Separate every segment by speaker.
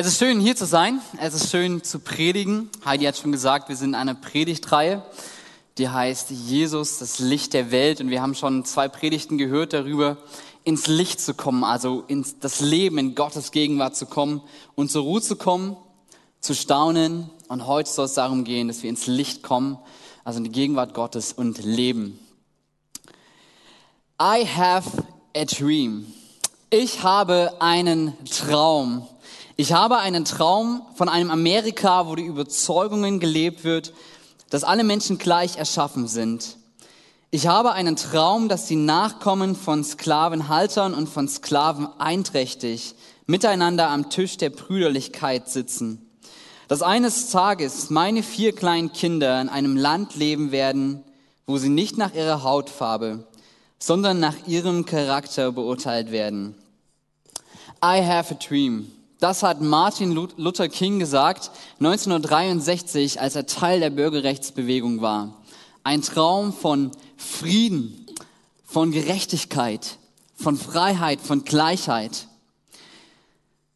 Speaker 1: Es ist schön, hier zu sein. Es ist schön zu predigen. Heidi hat schon gesagt, wir sind in einer Predigtreihe, die heißt Jesus, das Licht der Welt. Und wir haben schon zwei Predigten gehört darüber, ins Licht zu kommen, also ins das Leben in Gottes Gegenwart zu kommen und zur Ruhe zu kommen, zu staunen. Und heute soll es darum gehen, dass wir ins Licht kommen, also in die Gegenwart Gottes und leben. I have a dream. Ich habe einen Traum. Ich habe einen Traum von einem Amerika, wo die Überzeugungen gelebt wird, dass alle Menschen gleich erschaffen sind. Ich habe einen Traum, dass die Nachkommen von Sklavenhaltern und von Sklaven einträchtig miteinander am Tisch der Brüderlichkeit sitzen. Dass eines Tages meine vier kleinen Kinder in einem Land leben werden, wo sie nicht nach ihrer Hautfarbe, sondern nach ihrem Charakter beurteilt werden. I have a dream. Das hat Martin Luther King gesagt 1963, als er Teil der Bürgerrechtsbewegung war. Ein Traum von Frieden, von Gerechtigkeit, von Freiheit, von Gleichheit.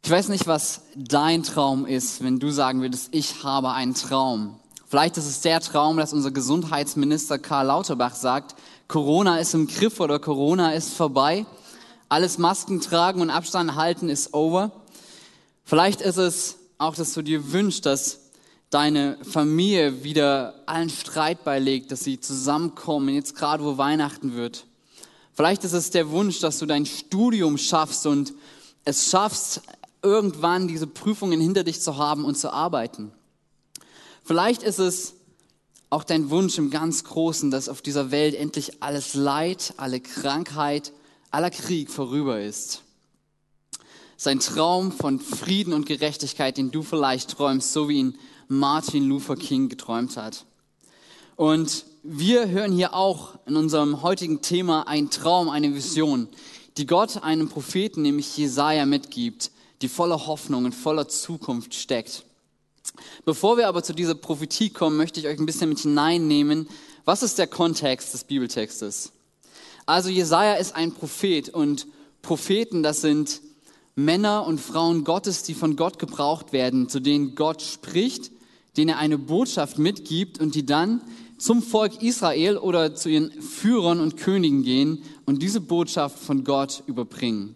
Speaker 1: Ich weiß nicht, was dein Traum ist, wenn du sagen würdest, ich habe einen Traum. Vielleicht ist es der Traum, dass unser Gesundheitsminister Karl Lauterbach sagt, Corona ist im Griff oder Corona ist vorbei. Alles Masken tragen und Abstand halten ist over. Vielleicht ist es auch, dass du dir wünschst, dass deine Familie wieder allen Streit beilegt, dass sie zusammenkommen, jetzt gerade wo Weihnachten wird. Vielleicht ist es der Wunsch, dass du dein Studium schaffst und es schaffst, irgendwann diese Prüfungen hinter dich zu haben und zu arbeiten. Vielleicht ist es auch dein Wunsch im ganz Großen, dass auf dieser Welt endlich alles Leid, alle Krankheit, aller Krieg vorüber ist. Sein Traum von Frieden und Gerechtigkeit, den du vielleicht träumst, so wie ihn Martin Luther King geträumt hat. Und wir hören hier auch in unserem heutigen Thema einen Traum, eine Vision, die Gott einem Propheten, nämlich Jesaja, mitgibt, die voller Hoffnung und voller Zukunft steckt. Bevor wir aber zu dieser Prophetie kommen, möchte ich euch ein bisschen mit hineinnehmen. Was ist der Kontext des Bibeltextes? Also Jesaja ist ein Prophet und Propheten, das sind Männer und Frauen Gottes, die von Gott gebraucht werden, zu denen Gott spricht, denen er eine Botschaft mitgibt und die dann zum Volk Israel oder zu ihren Führern und Königen gehen und diese Botschaft von Gott überbringen.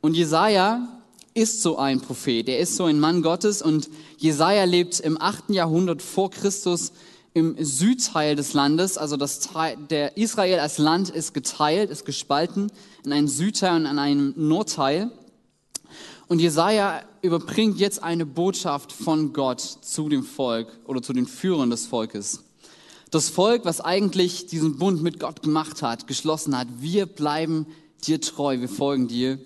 Speaker 1: Und Jesaja ist so ein Prophet, er ist so ein Mann Gottes und Jesaja lebt im achten Jahrhundert vor Christus im Südteil des Landes, also das Teil, der Israel als Land ist geteilt, ist gespalten in einen Südteil und in einen Nordteil. Und Jesaja überbringt jetzt eine Botschaft von Gott zu dem Volk oder zu den Führern des Volkes. Das Volk, was eigentlich diesen Bund mit Gott gemacht hat, geschlossen hat, wir bleiben dir treu, wir folgen dir,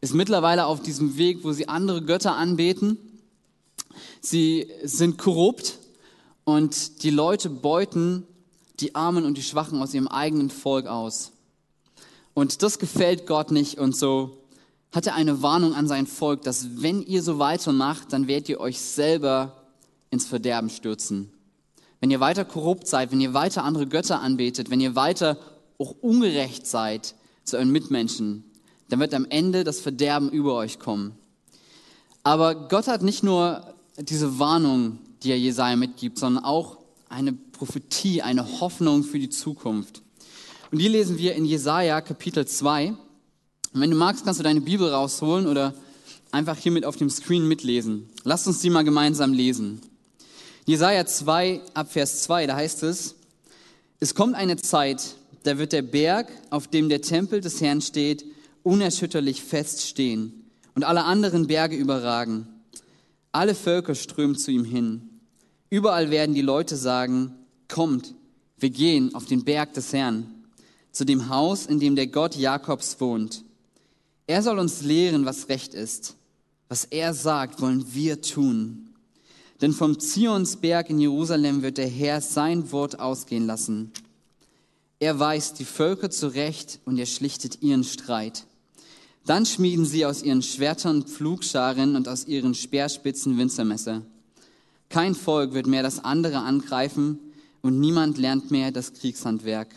Speaker 1: ist mittlerweile auf diesem Weg, wo sie andere Götter anbeten. Sie sind korrupt und die Leute beuten die Armen und die Schwachen aus ihrem eigenen Volk aus. Und das gefällt Gott nicht und so hat er eine Warnung an sein Volk, dass wenn ihr so weitermacht, dann werdet ihr euch selber ins Verderben stürzen. Wenn ihr weiter korrupt seid, wenn ihr weiter andere Götter anbetet, wenn ihr weiter auch ungerecht seid zu euren Mitmenschen, dann wird am Ende das Verderben über euch kommen. Aber Gott hat nicht nur diese Warnung, die er Jesaja mitgibt, sondern auch eine Prophetie, eine Hoffnung für die Zukunft. Und die lesen wir in Jesaja Kapitel 2. Und wenn du magst, kannst du deine Bibel rausholen oder einfach hier mit auf dem Screen mitlesen. Lass uns die mal gemeinsam lesen. Jesaja 2, ab Vers 2, da heißt es, es kommt eine Zeit, da wird der Berg, auf dem der Tempel des Herrn steht, unerschütterlich feststehen und alle anderen Berge überragen. Alle Völker strömen zu ihm hin. Überall werden die Leute sagen, kommt, wir gehen auf den Berg des Herrn, zu dem Haus, in dem der Gott Jakobs wohnt. Er soll uns lehren, was recht ist. Was er sagt, wollen wir tun. Denn vom Zionsberg in Jerusalem wird der Herr sein Wort ausgehen lassen. Er weist die Völker zurecht und er schlichtet ihren Streit. Dann schmieden sie aus ihren Schwertern Pflugscharen und aus ihren Speerspitzen Winzermesser. Kein Volk wird mehr das andere angreifen und niemand lernt mehr das Kriegshandwerk.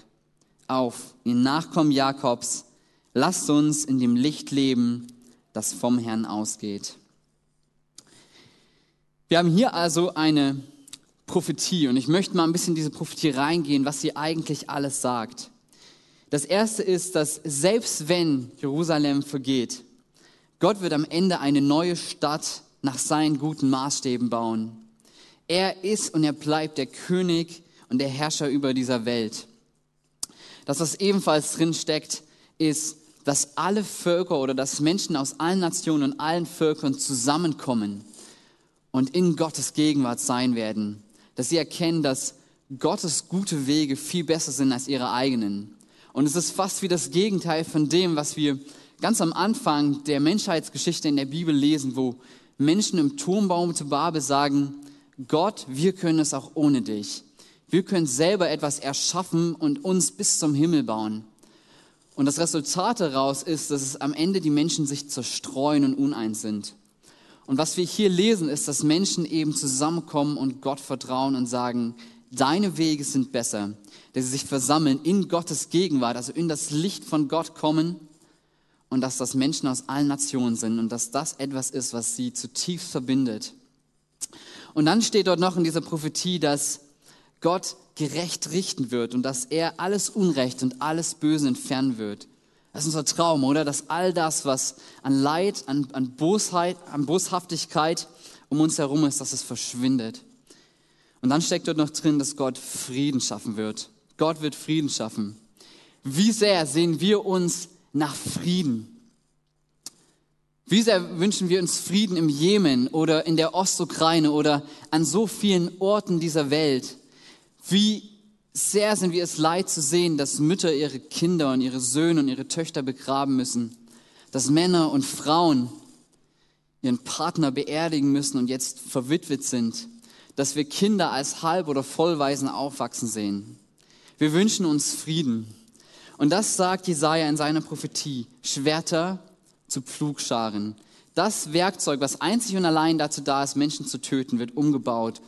Speaker 1: Auf, ihr Nachkommen Jakobs, Lasst uns in dem Licht leben, das vom Herrn ausgeht. Wir haben hier also eine Prophetie und ich möchte mal ein bisschen in diese Prophetie reingehen, was sie eigentlich alles sagt. Das erste ist, dass selbst wenn Jerusalem vergeht, Gott wird am Ende eine neue Stadt nach seinen guten Maßstäben bauen. Er ist und er bleibt der König und der Herrscher über dieser Welt. Das, was ebenfalls drin steckt, ist, dass alle Völker oder dass Menschen aus allen Nationen und allen Völkern zusammenkommen und in Gottes Gegenwart sein werden. Dass sie erkennen, dass Gottes gute Wege viel besser sind als ihre eigenen. Und es ist fast wie das Gegenteil von dem, was wir ganz am Anfang der Menschheitsgeschichte in der Bibel lesen, wo Menschen im Turmbaum zu Babel sagen, Gott, wir können es auch ohne dich. Wir können selber etwas erschaffen und uns bis zum Himmel bauen. Und das Resultat daraus ist, dass es am Ende die Menschen sich zerstreuen und uneins sind. Und was wir hier lesen, ist, dass Menschen eben zusammenkommen und Gott vertrauen und sagen, deine Wege sind besser. Dass sie sich versammeln in Gottes Gegenwart, also in das Licht von Gott kommen und dass das Menschen aus allen Nationen sind und dass das etwas ist, was sie zutiefst verbindet. Und dann steht dort noch in dieser Prophetie, dass Gott gerecht richten wird und dass er alles Unrecht und alles Böse entfernen wird. Das ist unser Traum, oder? Dass all das, was an Leid, an, an Bosheit, an Boshaftigkeit um uns herum ist, dass es verschwindet. Und dann steckt dort noch drin, dass Gott Frieden schaffen wird. Gott wird Frieden schaffen. Wie sehr sehen wir uns nach Frieden? Wie sehr wünschen wir uns Frieden im Jemen oder in der Ostukraine oder an so vielen Orten dieser Welt? Wie sehr sind wir es leid zu sehen, dass Mütter ihre Kinder und ihre Söhne und ihre Töchter begraben müssen, dass Männer und Frauen ihren Partner beerdigen müssen und jetzt verwitwet sind, dass wir Kinder als Halb- oder Vollweisen aufwachsen sehen. Wir wünschen uns Frieden. Und das sagt Jesaja in seiner Prophetie. Schwerter zu Pflugscharen. Das Werkzeug, was einzig und allein dazu da ist, Menschen zu töten, wird umgebaut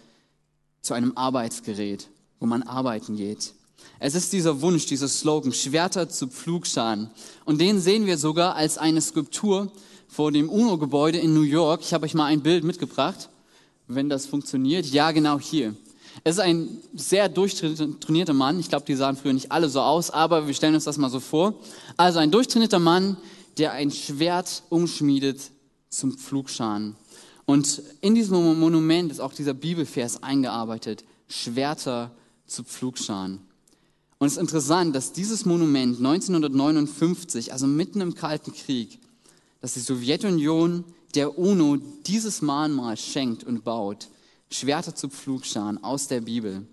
Speaker 1: zu einem Arbeitsgerät wo man arbeiten geht. Es ist dieser Wunsch, dieser Slogan, Schwerter zu Pflugscharen. Und den sehen wir sogar als eine Skulptur vor dem UNO-Gebäude in New York. Ich habe euch mal ein Bild mitgebracht, wenn das funktioniert. Ja, genau hier. Es ist ein sehr durchtrainierter Mann. Ich glaube, die sahen früher nicht alle so aus, aber wir stellen uns das mal so vor. Also ein durchtrainierter Mann, der ein Schwert umschmiedet zum Pflugscharen. Und in diesem Monument ist auch dieser Bibelvers eingearbeitet. Schwerter zu Pflugscharen. Und es ist interessant, dass dieses Monument 1959, also mitten im Kalten Krieg, dass die Sowjetunion der UNO dieses Mahnmal schenkt und baut. Schwerter zu Pflugscharen aus der Bibel.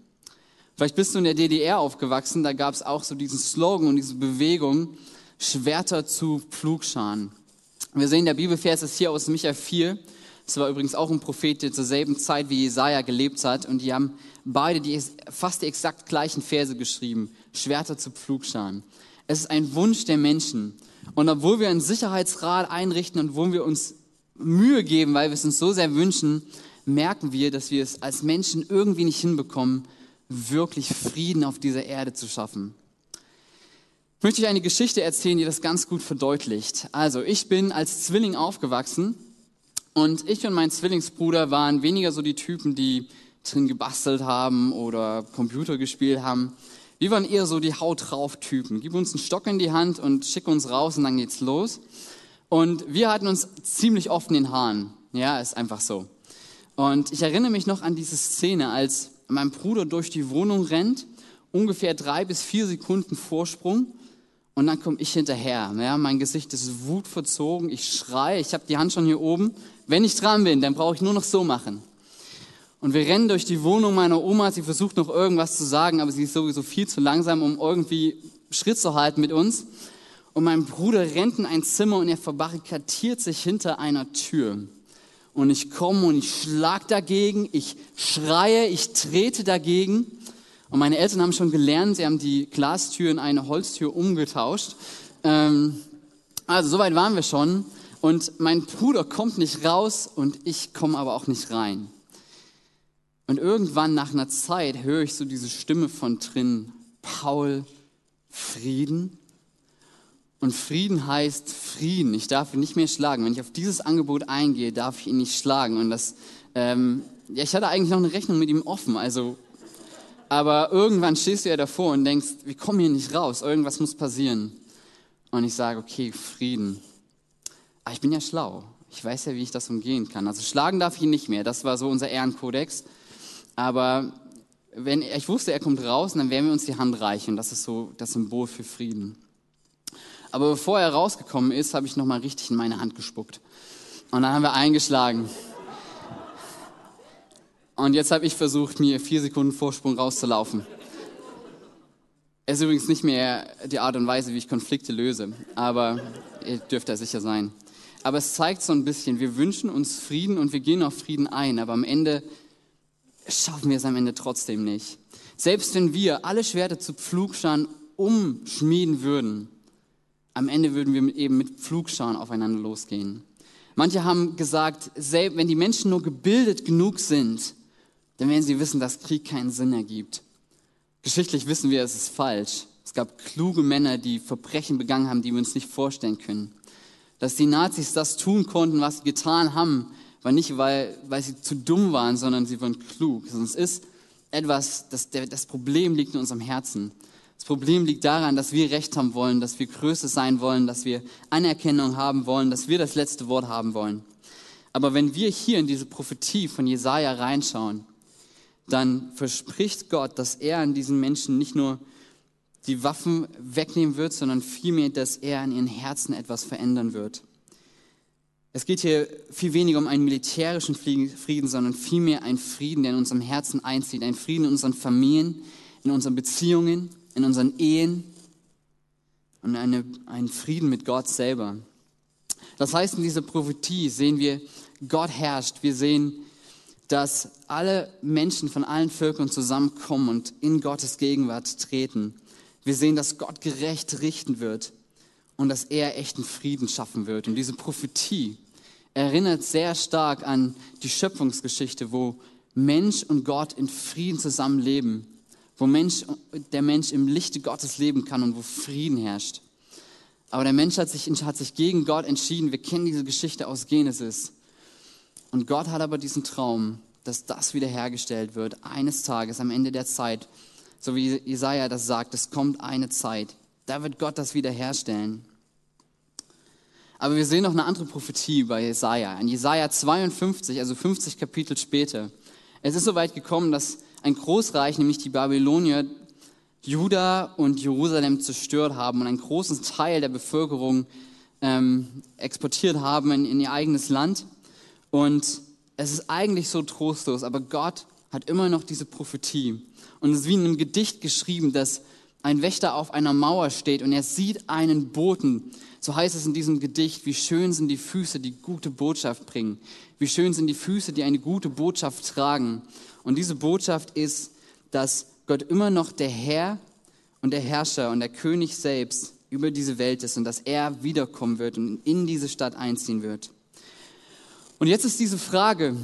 Speaker 1: Vielleicht bist du in der DDR aufgewachsen, da gab es auch so diesen Slogan und diese Bewegung, Schwerter zu Pflugscharen. Wir sehen, der Bibelvers ist hier aus Micha 4. Das war übrigens auch ein Prophet, der zur selben Zeit wie Jesaja gelebt hat. Und die haben beide die, fast die exakt gleichen Verse geschrieben. Schwerter zu Pflugscharen. Es ist ein Wunsch der Menschen. Und obwohl wir einen Sicherheitsrat einrichten und wo wir uns Mühe geben, weil wir es uns so sehr wünschen, merken wir, dass wir es als Menschen irgendwie nicht hinbekommen, wirklich Frieden auf dieser Erde zu schaffen. Ich möchte euch eine Geschichte erzählen, die das ganz gut verdeutlicht. Also, ich bin als Zwilling aufgewachsen und ich und mein Zwillingsbruder waren weniger so die Typen, die drin gebastelt haben oder Computer gespielt haben. Wir waren eher so die Haut drauf Typen. Gib uns einen Stock in die Hand und schick uns raus und dann geht's los. Und wir hatten uns ziemlich oft in den Haaren. Ja, ist einfach so. Und ich erinnere mich noch an diese Szene, als mein Bruder durch die Wohnung rennt, ungefähr drei bis vier Sekunden Vorsprung. Und dann komme ich hinterher. Ja, mein Gesicht ist wutverzogen. Ich schreie. Ich habe die Hand schon hier oben. Wenn ich dran bin, dann brauche ich nur noch so machen. Und wir rennen durch die Wohnung meiner Oma. Sie versucht noch irgendwas zu sagen, aber sie ist sowieso viel zu langsam, um irgendwie Schritt zu halten mit uns. Und mein Bruder rennt in ein Zimmer und er verbarrikadiert sich hinter einer Tür. Und ich komme und ich schlag dagegen, ich schreie, ich trete dagegen. Und meine Eltern haben schon gelernt, sie haben die Glastür in eine Holztür umgetauscht. Ähm, also soweit waren wir schon. Und mein Bruder kommt nicht raus und ich komme aber auch nicht rein. Und irgendwann nach einer Zeit höre ich so diese Stimme von drin, Paul, Frieden. Und Frieden heißt Frieden. Ich darf ihn nicht mehr schlagen. Wenn ich auf dieses Angebot eingehe, darf ich ihn nicht schlagen. Und das ähm, ja, ich hatte eigentlich noch eine Rechnung mit ihm offen, also, aber irgendwann stehst du ja davor und denkst, wir kommen hier nicht raus, irgendwas muss passieren. Und ich sage, okay, Frieden. Aber ich bin ja schlau. Ich weiß ja, wie ich das umgehen kann. Also schlagen darf ich ihn nicht mehr. Das war so unser Ehrenkodex. Aber wenn, ich wusste, er kommt raus und dann werden wir uns die Hand reichen. Das ist so das Symbol für Frieden. Aber bevor er rausgekommen ist, habe ich nochmal richtig in meine Hand gespuckt. Und dann haben wir eingeschlagen. Und jetzt habe ich versucht, mir vier Sekunden Vorsprung rauszulaufen. Es ist übrigens nicht mehr die Art und Weise, wie ich Konflikte löse, aber ihr dürft da sicher sein. Aber es zeigt so ein bisschen, wir wünschen uns Frieden und wir gehen auf Frieden ein, aber am Ende schaffen wir es am Ende trotzdem nicht. Selbst wenn wir alle Schwerter zu Pflugscharen umschmieden würden, am Ende würden wir eben mit Pflugscharen aufeinander losgehen. Manche haben gesagt, wenn die Menschen nur gebildet genug sind, dann werden sie wissen, dass Krieg keinen Sinn ergibt. Geschichtlich wissen wir, es ist falsch. Es gab kluge Männer, die Verbrechen begangen haben, die wir uns nicht vorstellen können. Dass die Nazis das tun konnten, was sie getan haben, war nicht, weil, weil sie zu dumm waren, sondern sie waren klug. Es ist etwas, das, das Problem liegt in unserem Herzen. Das Problem liegt daran, dass wir Recht haben wollen, dass wir Größe sein wollen, dass wir Anerkennung haben wollen, dass wir das letzte Wort haben wollen. Aber wenn wir hier in diese Prophetie von Jesaja reinschauen, dann verspricht Gott, dass er an diesen Menschen nicht nur die Waffen wegnehmen wird, sondern vielmehr, dass er in ihren Herzen etwas verändern wird. Es geht hier viel weniger um einen militärischen Frieden, sondern vielmehr einen Frieden, der in unserem Herzen einzieht. Ein Frieden in unseren Familien, in unseren Beziehungen, in unseren Ehen und eine, einen Frieden mit Gott selber. Das heißt, in dieser Prophetie sehen wir, Gott herrscht. Wir sehen, dass alle Menschen von allen Völkern zusammenkommen und in Gottes Gegenwart treten. Wir sehen, dass Gott gerecht richten wird und dass er echten Frieden schaffen wird. Und diese Prophetie erinnert sehr stark an die Schöpfungsgeschichte, wo Mensch und Gott in Frieden zusammenleben, wo Mensch, der Mensch im Lichte Gottes leben kann und wo Frieden herrscht. Aber der Mensch hat sich, hat sich gegen Gott entschieden. Wir kennen diese Geschichte aus Genesis. Und Gott hat aber diesen Traum, dass das wiederhergestellt wird, eines Tages am Ende der Zeit, so wie Jesaja das sagt, es kommt eine Zeit, da wird Gott das wiederherstellen. Aber wir sehen noch eine andere Prophetie bei Jesaja. In Jesaja 52, also 50 Kapitel später. Es ist so weit gekommen, dass ein Großreich, nämlich die Babylonier, Juda und Jerusalem zerstört haben und einen großen Teil der Bevölkerung ähm, exportiert haben in, in ihr eigenes Land. Und es ist eigentlich so trostlos, aber Gott hat immer noch diese Prophetie. Und es ist wie in einem Gedicht geschrieben, dass ein Wächter auf einer Mauer steht und er sieht einen Boten. So heißt es in diesem Gedicht, wie schön sind die Füße, die gute Botschaft bringen. Wie schön sind die Füße, die eine gute Botschaft tragen. Und diese Botschaft ist, dass Gott immer noch der Herr und der Herrscher und der König selbst über diese Welt ist und dass er wiederkommen wird und in diese Stadt einziehen wird. Und jetzt ist diese Frage,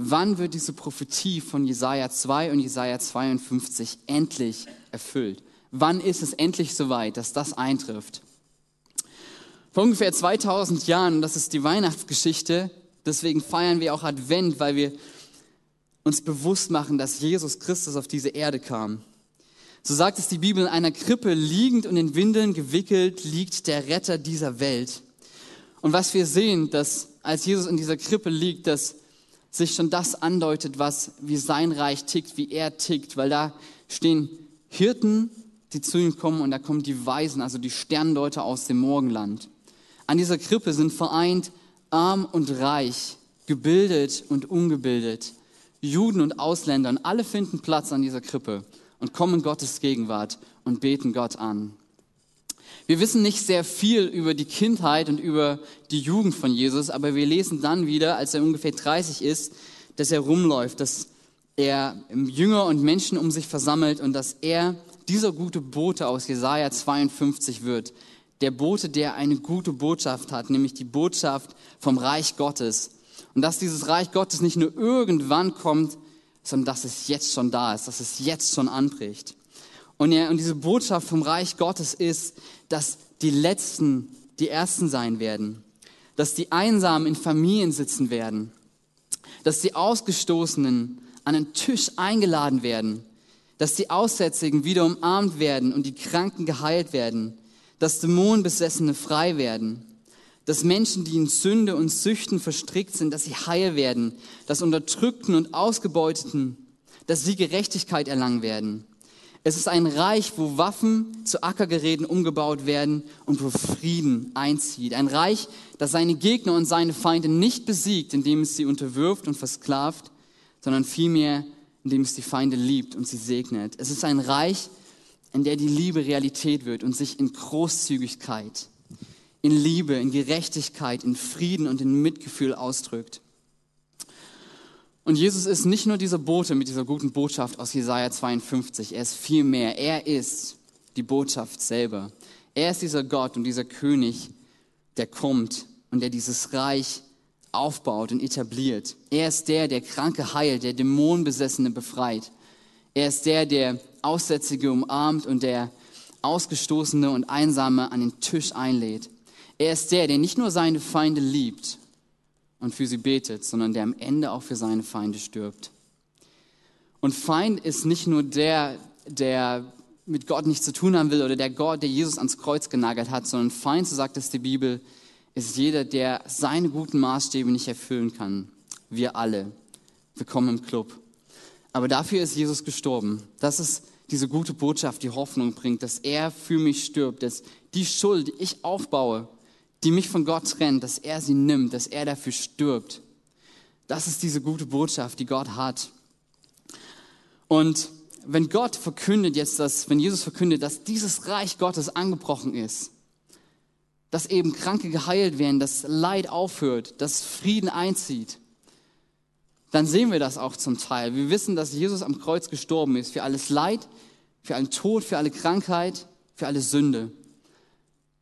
Speaker 1: wann wird diese Prophetie von Jesaja 2 und Jesaja 52 endlich erfüllt? Wann ist es endlich soweit, dass das eintrifft? Vor ungefähr 2000 Jahren, das ist die Weihnachtsgeschichte, deswegen feiern wir auch Advent, weil wir uns bewusst machen, dass Jesus Christus auf diese Erde kam. So sagt es die Bibel, in einer Krippe liegend und in Windeln gewickelt liegt der Retter dieser Welt. Und was wir sehen, dass als Jesus in dieser Krippe liegt, dass sich schon das andeutet, was wie sein Reich tickt, wie er tickt, weil da stehen Hirten, die zu ihm kommen und da kommen die Weisen, also die Sterndeuter aus dem Morgenland. An dieser Krippe sind vereint arm und reich, gebildet und ungebildet, Juden und Ausländer und alle finden Platz an dieser Krippe und kommen Gottes Gegenwart und beten Gott an. Wir wissen nicht sehr viel über die Kindheit und über die Jugend von Jesus, aber wir lesen dann wieder, als er ungefähr 30 ist, dass er rumläuft, dass er Jünger und Menschen um sich versammelt und dass er dieser gute Bote aus Jesaja 52 wird. Der Bote, der eine gute Botschaft hat, nämlich die Botschaft vom Reich Gottes. Und dass dieses Reich Gottes nicht nur irgendwann kommt, sondern dass es jetzt schon da ist, dass es jetzt schon anbricht. Und, er, und diese Botschaft vom Reich Gottes ist, dass die Letzten die Ersten sein werden, dass die Einsamen in Familien sitzen werden, dass die Ausgestoßenen an den Tisch eingeladen werden, dass die Aussätzigen wieder umarmt werden und die Kranken geheilt werden, dass Dämonenbesessene frei werden, dass Menschen, die in Sünde und Süchten verstrickt sind, dass sie heil werden, dass Unterdrückten und Ausgebeuteten, dass sie Gerechtigkeit erlangen werden. Es ist ein Reich, wo Waffen zu Ackergeräten umgebaut werden und wo Frieden einzieht. Ein Reich, das seine Gegner und seine Feinde nicht besiegt, indem es sie unterwirft und versklavt, sondern vielmehr, indem es die Feinde liebt und sie segnet. Es ist ein Reich, in der die Liebe Realität wird und sich in Großzügigkeit, in Liebe, in Gerechtigkeit, in Frieden und in Mitgefühl ausdrückt. Und Jesus ist nicht nur dieser Bote mit dieser guten Botschaft aus Jesaja 52, er ist viel mehr. Er ist die Botschaft selber. Er ist dieser Gott und dieser König, der kommt und der dieses Reich aufbaut und etabliert. Er ist der, der Kranke heilt, der Dämonenbesessene befreit. Er ist der, der Aussätzige umarmt und der Ausgestoßene und Einsame an den Tisch einlädt. Er ist der, der nicht nur seine Feinde liebt und für sie betet, sondern der am Ende auch für seine Feinde stirbt. Und Feind ist nicht nur der, der mit Gott nichts zu tun haben will oder der Gott, der Jesus ans Kreuz genagelt hat, sondern Feind, so sagt es die Bibel, ist jeder, der seine guten Maßstäbe nicht erfüllen kann. Wir alle. Wir kommen im Club. Aber dafür ist Jesus gestorben. Das ist diese gute Botschaft, die Hoffnung bringt, dass er für mich stirbt, dass die Schuld, die ich aufbaue, die mich von Gott trennt, dass er sie nimmt, dass er dafür stirbt. Das ist diese gute Botschaft, die Gott hat. Und wenn Gott verkündet jetzt das, wenn Jesus verkündet, dass dieses Reich Gottes angebrochen ist, dass eben Kranke geheilt werden, dass Leid aufhört, dass Frieden einzieht, dann sehen wir das auch zum Teil. Wir wissen, dass Jesus am Kreuz gestorben ist für alles Leid, für allen Tod, für alle Krankheit, für alle Sünde.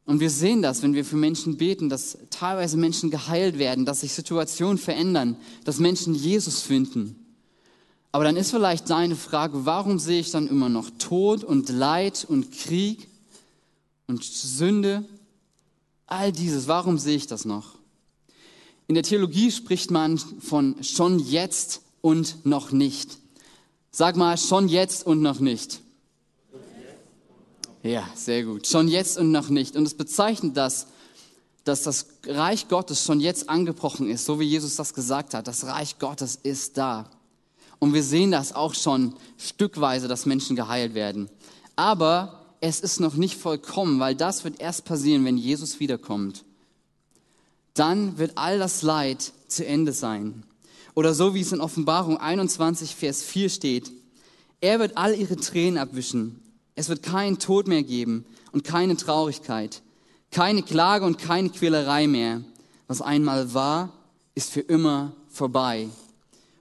Speaker 1: Und wir sehen das, wenn wir für Menschen beten, dass teilweise Menschen geheilt werden, dass sich Situationen verändern, dass Menschen Jesus finden. Aber dann ist vielleicht deine Frage, warum sehe ich dann immer noch Tod und Leid und Krieg und Sünde? All dieses, warum sehe ich das noch? In der Theologie spricht man von schon jetzt und noch nicht. Sag mal, schon jetzt und noch nicht. Ja, sehr gut. Schon jetzt und noch nicht. Und es bezeichnet das, dass das Reich Gottes schon jetzt angebrochen ist, so wie Jesus das gesagt hat. Das Reich Gottes ist da. Und wir sehen das auch schon stückweise, dass Menschen geheilt werden. Aber es ist noch nicht vollkommen, weil das wird erst passieren, wenn Jesus wiederkommt. Dann wird all das Leid zu Ende sein. Oder so wie es in Offenbarung 21, Vers 4 steht. Er wird all ihre Tränen abwischen. Es wird keinen Tod mehr geben und keine Traurigkeit, keine Klage und keine Quälerei mehr. Was einmal war, ist für immer vorbei.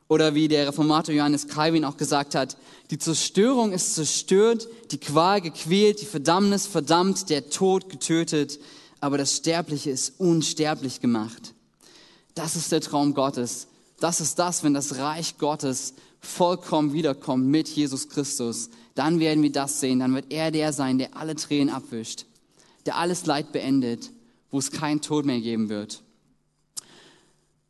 Speaker 1: Oder wie der Reformator Johannes Calvin auch gesagt hat, die Zerstörung ist zerstört, die Qual gequält, die Verdammnis verdammt, der Tod getötet, aber das Sterbliche ist unsterblich gemacht. Das ist der Traum Gottes. Das ist das, wenn das Reich Gottes vollkommen wiederkommt mit Jesus Christus. Dann werden wir das sehen. Dann wird er der sein, der alle Tränen abwischt, der alles Leid beendet, wo es keinen Tod mehr geben wird.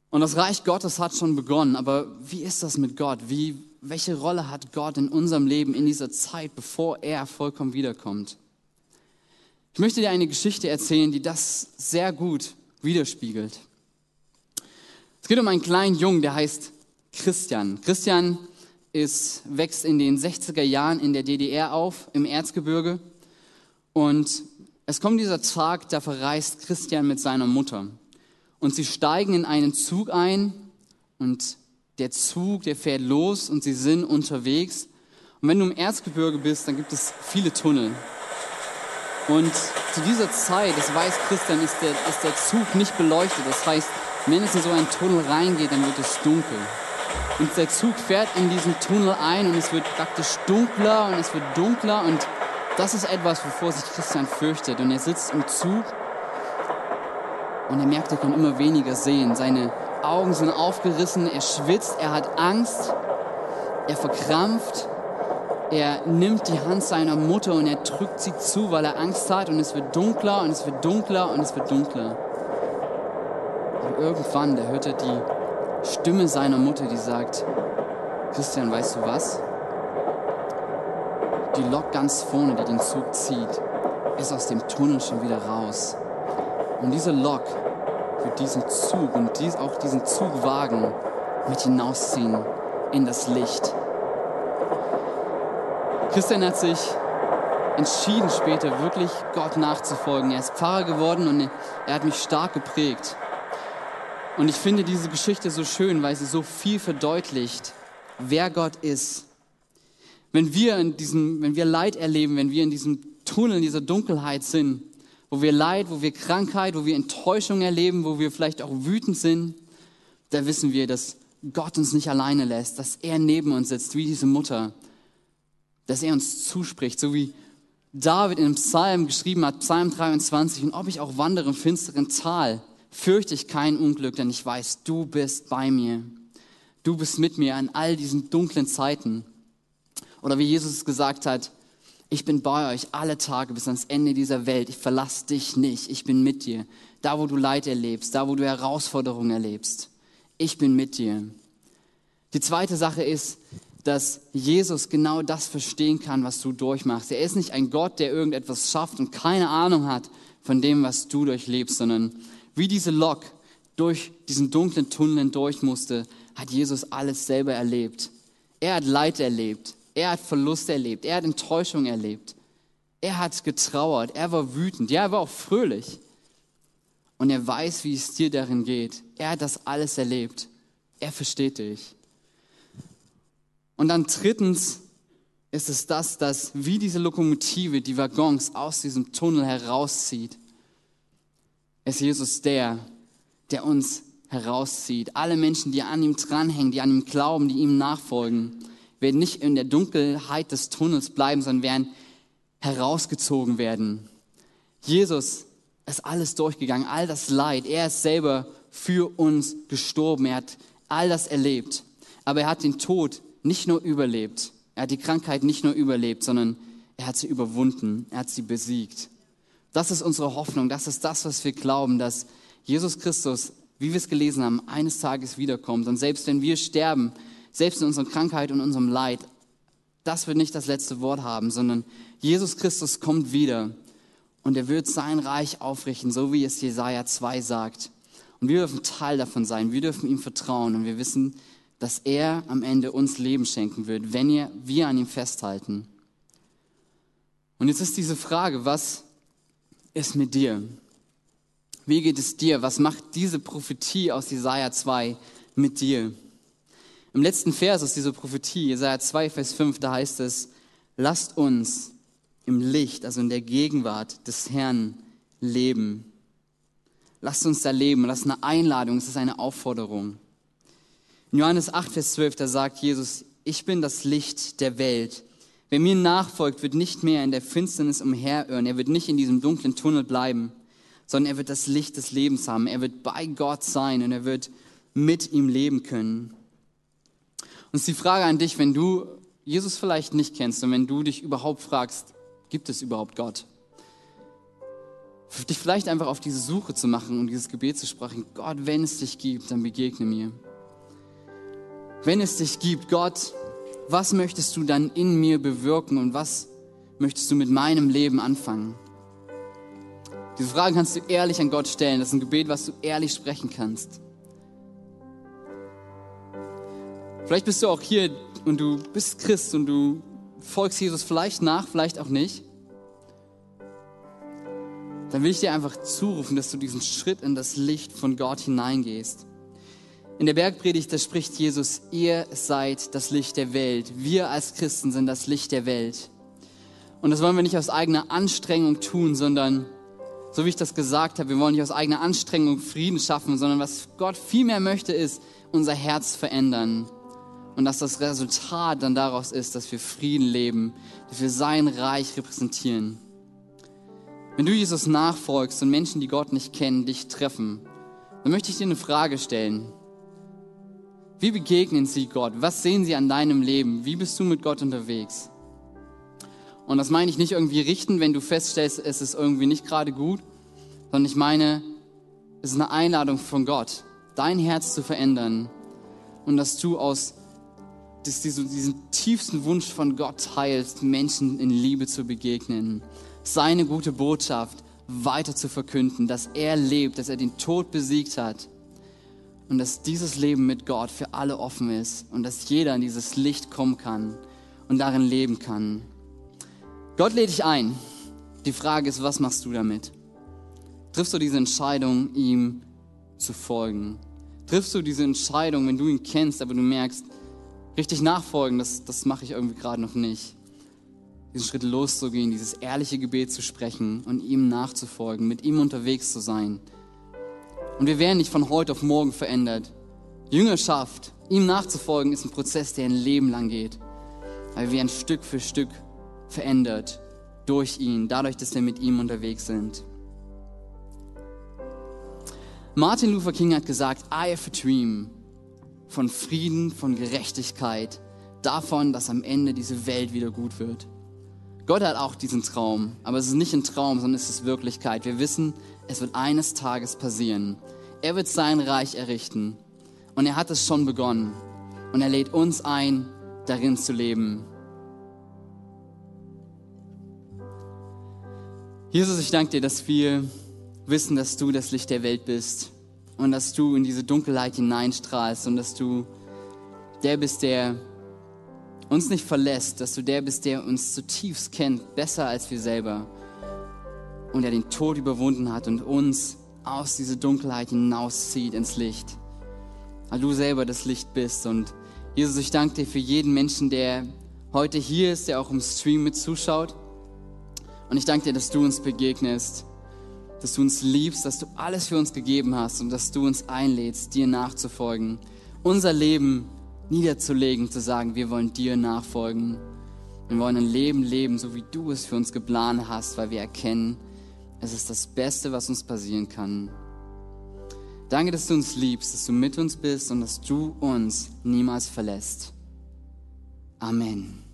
Speaker 1: Und das Reich Gottes hat schon begonnen, aber wie ist das mit Gott? Wie, welche Rolle hat Gott in unserem Leben in dieser Zeit, bevor er vollkommen wiederkommt? Ich möchte dir eine Geschichte erzählen, die das sehr gut widerspiegelt. Es geht um einen kleinen Jungen, der heißt Christian. Christian ist, wächst in den 60er Jahren in der DDR auf, im Erzgebirge. Und es kommt dieser Tag, da verreist Christian mit seiner Mutter und sie steigen in einen Zug ein und der Zug, der fährt los und sie sind unterwegs. Und wenn du im Erzgebirge bist, dann gibt es viele Tunnel. Und zu dieser Zeit, das weiß Christian, ist der, ist der Zug nicht beleuchtet. Das heißt, wenn es in so einen Tunnel reingeht, dann wird es dunkel. Und der Zug fährt in diesen Tunnel ein und es wird praktisch dunkler und es wird dunkler und das ist etwas, wovor sich Christian fürchtet. Und er sitzt im Zug und er merkt, er kann immer weniger sehen. Seine Augen sind aufgerissen, er schwitzt, er hat Angst, er verkrampft, er nimmt die Hand seiner Mutter und er drückt sie zu, weil er Angst hat und es wird dunkler und es wird dunkler und es wird dunkler. Und irgendwann, da hört er die Stimme seiner Mutter, die sagt, Christian, weißt du was? Die Lok ganz vorne, die den Zug zieht, ist aus dem Tunnel schon wieder raus. Und diese Lok wird diesen Zug und dies, auch diesen Zugwagen mit hinausziehen in das Licht. Christian hat sich entschieden später wirklich Gott nachzufolgen. Er ist Pfarrer geworden und er hat mich stark geprägt. Und ich finde diese Geschichte so schön, weil sie so viel verdeutlicht, wer Gott ist. Wenn wir in diesem, wenn wir Leid erleben, wenn wir in diesem Tunnel, in dieser Dunkelheit sind, wo wir Leid, wo wir Krankheit, wo wir Enttäuschung erleben, wo wir vielleicht auch wütend sind, da wissen wir, dass Gott uns nicht alleine lässt, dass er neben uns sitzt, wie diese Mutter, dass er uns zuspricht, so wie David in einem Psalm geschrieben hat, Psalm 23, und ob ich auch wandere im finsteren Tal, fürchte ich kein Unglück, denn ich weiß, du bist bei mir. Du bist mit mir an all diesen dunklen Zeiten. Oder wie Jesus gesagt hat, ich bin bei euch alle Tage bis ans Ende dieser Welt. Ich verlasse dich nicht. Ich bin mit dir. Da, wo du Leid erlebst, da, wo du Herausforderungen erlebst. Ich bin mit dir. Die zweite Sache ist, dass Jesus genau das verstehen kann, was du durchmachst. Er ist nicht ein Gott, der irgendetwas schafft und keine Ahnung hat von dem, was du durchlebst, sondern wie diese Lok durch diesen dunklen Tunnel hindurch musste, hat Jesus alles selber erlebt. Er hat Leid erlebt. Er hat Verlust erlebt. Er hat Enttäuschung erlebt. Er hat getrauert. Er war wütend. Ja, er war auch fröhlich. Und er weiß, wie es dir darin geht. Er hat das alles erlebt. Er versteht dich. Und dann drittens ist es das, dass wie diese Lokomotive die Waggons aus diesem Tunnel herauszieht, ist Jesus der, der uns herauszieht. Alle Menschen, die an ihm dranhängen, die an ihm glauben, die ihm nachfolgen, werden nicht in der Dunkelheit des Tunnels bleiben, sondern werden herausgezogen werden. Jesus ist alles durchgegangen, all das Leid. Er ist selber für uns gestorben. Er hat all das erlebt. Aber er hat den Tod nicht nur überlebt, er hat die Krankheit nicht nur überlebt, sondern er hat sie überwunden, er hat sie besiegt. Das ist unsere Hoffnung, das ist das, was wir glauben, dass Jesus Christus, wie wir es gelesen haben, eines Tages wiederkommt. Und selbst wenn wir sterben, selbst in unserer Krankheit und unserem Leid, das wird nicht das letzte Wort haben, sondern Jesus Christus kommt wieder und er wird sein Reich aufrichten, so wie es Jesaja 2 sagt. Und wir dürfen Teil davon sein, wir dürfen ihm vertrauen und wir wissen, dass er am Ende uns Leben schenken wird, wenn wir an ihm festhalten. Und jetzt ist diese Frage, was ist mit dir? Wie geht es dir? Was macht diese Prophetie aus Jesaja 2 mit dir? Im letzten Vers aus dieser Prophetie, Jesaja 2, Vers 5, da heißt es, lasst uns im Licht, also in der Gegenwart des Herrn leben. Lasst uns da leben. Das ist eine Einladung, es ist eine Aufforderung. In Johannes 8, Vers 12, da sagt Jesus, ich bin das Licht der Welt. Wer mir nachfolgt, wird nicht mehr in der Finsternis umherirren. Er wird nicht in diesem dunklen Tunnel bleiben, sondern er wird das Licht des Lebens haben. Er wird bei Gott sein und er wird mit ihm leben können. Und es ist die Frage an dich, wenn du Jesus vielleicht nicht kennst und wenn du dich überhaupt fragst, gibt es überhaupt Gott? Dich vielleicht einfach auf diese Suche zu machen und dieses Gebet zu sprechen, Gott, wenn es dich gibt, dann begegne mir wenn es dich gibt, Gott, was möchtest du dann in mir bewirken und was möchtest du mit meinem Leben anfangen? Diese Fragen kannst du ehrlich an Gott stellen. Das ist ein Gebet, was du ehrlich sprechen kannst. Vielleicht bist du auch hier und du bist Christ und du folgst Jesus vielleicht nach, vielleicht auch nicht. Dann will ich dir einfach zurufen, dass du diesen Schritt in das Licht von Gott hineingehst. In der Bergpredigt, da spricht Jesus, ihr seid das Licht der Welt. Wir als Christen sind das Licht der Welt. Und das wollen wir nicht aus eigener Anstrengung tun, sondern, so wie ich das gesagt habe, wir wollen nicht aus eigener Anstrengung Frieden schaffen, sondern was Gott vielmehr möchte, ist unser Herz verändern. Und dass das Resultat dann daraus ist, dass wir Frieden leben, dass wir sein Reich repräsentieren. Wenn du Jesus nachfolgst und Menschen, die Gott nicht kennen, dich treffen, dann möchte ich dir eine Frage stellen. Wie begegnen sie Gott? Was sehen sie an deinem Leben? Wie bist du mit Gott unterwegs? Und das meine ich nicht irgendwie richten, wenn du feststellst, es ist irgendwie nicht gerade gut, sondern ich meine, es ist eine Einladung von Gott, dein Herz zu verändern und dass du aus diesen tiefsten Wunsch von Gott teilst, Menschen in Liebe zu begegnen, seine gute Botschaft weiter zu verkünden, dass er lebt, dass er den Tod besiegt hat und dass dieses Leben mit Gott für alle offen ist und dass jeder in dieses Licht kommen kann und darin leben kann. Gott lädt dich ein. Die Frage ist, was machst du damit? Triffst du diese Entscheidung, ihm zu folgen? Triffst du diese Entscheidung, wenn du ihn kennst, aber du merkst, richtig nachfolgen, das, das mache ich irgendwie gerade noch nicht. Diesen Schritt loszugehen, dieses ehrliche Gebet zu sprechen und ihm nachzufolgen, mit ihm unterwegs zu sein. Und wir werden nicht von heute auf morgen verändert. Jüngerschaft, ihm nachzufolgen, ist ein Prozess, der ein Leben lang geht. Weil wir werden Stück für Stück verändert durch ihn, dadurch, dass wir mit ihm unterwegs sind. Martin Luther King hat gesagt, I have a dream von Frieden, von Gerechtigkeit, davon, dass am Ende diese Welt wieder gut wird. Gott hat auch diesen Traum, aber es ist nicht ein Traum, sondern es ist Wirklichkeit. Wir wissen, es wird eines Tages passieren. Er wird sein Reich errichten. Und er hat es schon begonnen. Und er lädt uns ein, darin zu leben. Jesus, ich danke dir, dass wir wissen, dass du das Licht der Welt bist. Und dass du in diese Dunkelheit hineinstrahlst. Und dass du der bist, der uns nicht verlässt, dass du der bist, der uns zutiefst kennt, besser als wir selber und der den Tod überwunden hat und uns aus dieser Dunkelheit hinauszieht ins Licht. Weil du selber das Licht bist und Jesus, ich danke dir für jeden Menschen, der heute hier ist, der auch im Stream mit zuschaut. Und ich danke dir, dass du uns begegnest dass du uns liebst, dass du alles für uns gegeben hast und dass du uns einlädst, dir nachzufolgen. Unser Leben niederzulegen, zu sagen, wir wollen dir nachfolgen. Wir wollen ein Leben leben, so wie du es für uns geplant hast, weil wir erkennen, es ist das Beste, was uns passieren kann. Danke, dass du uns liebst, dass du mit uns bist und dass du uns niemals verlässt. Amen.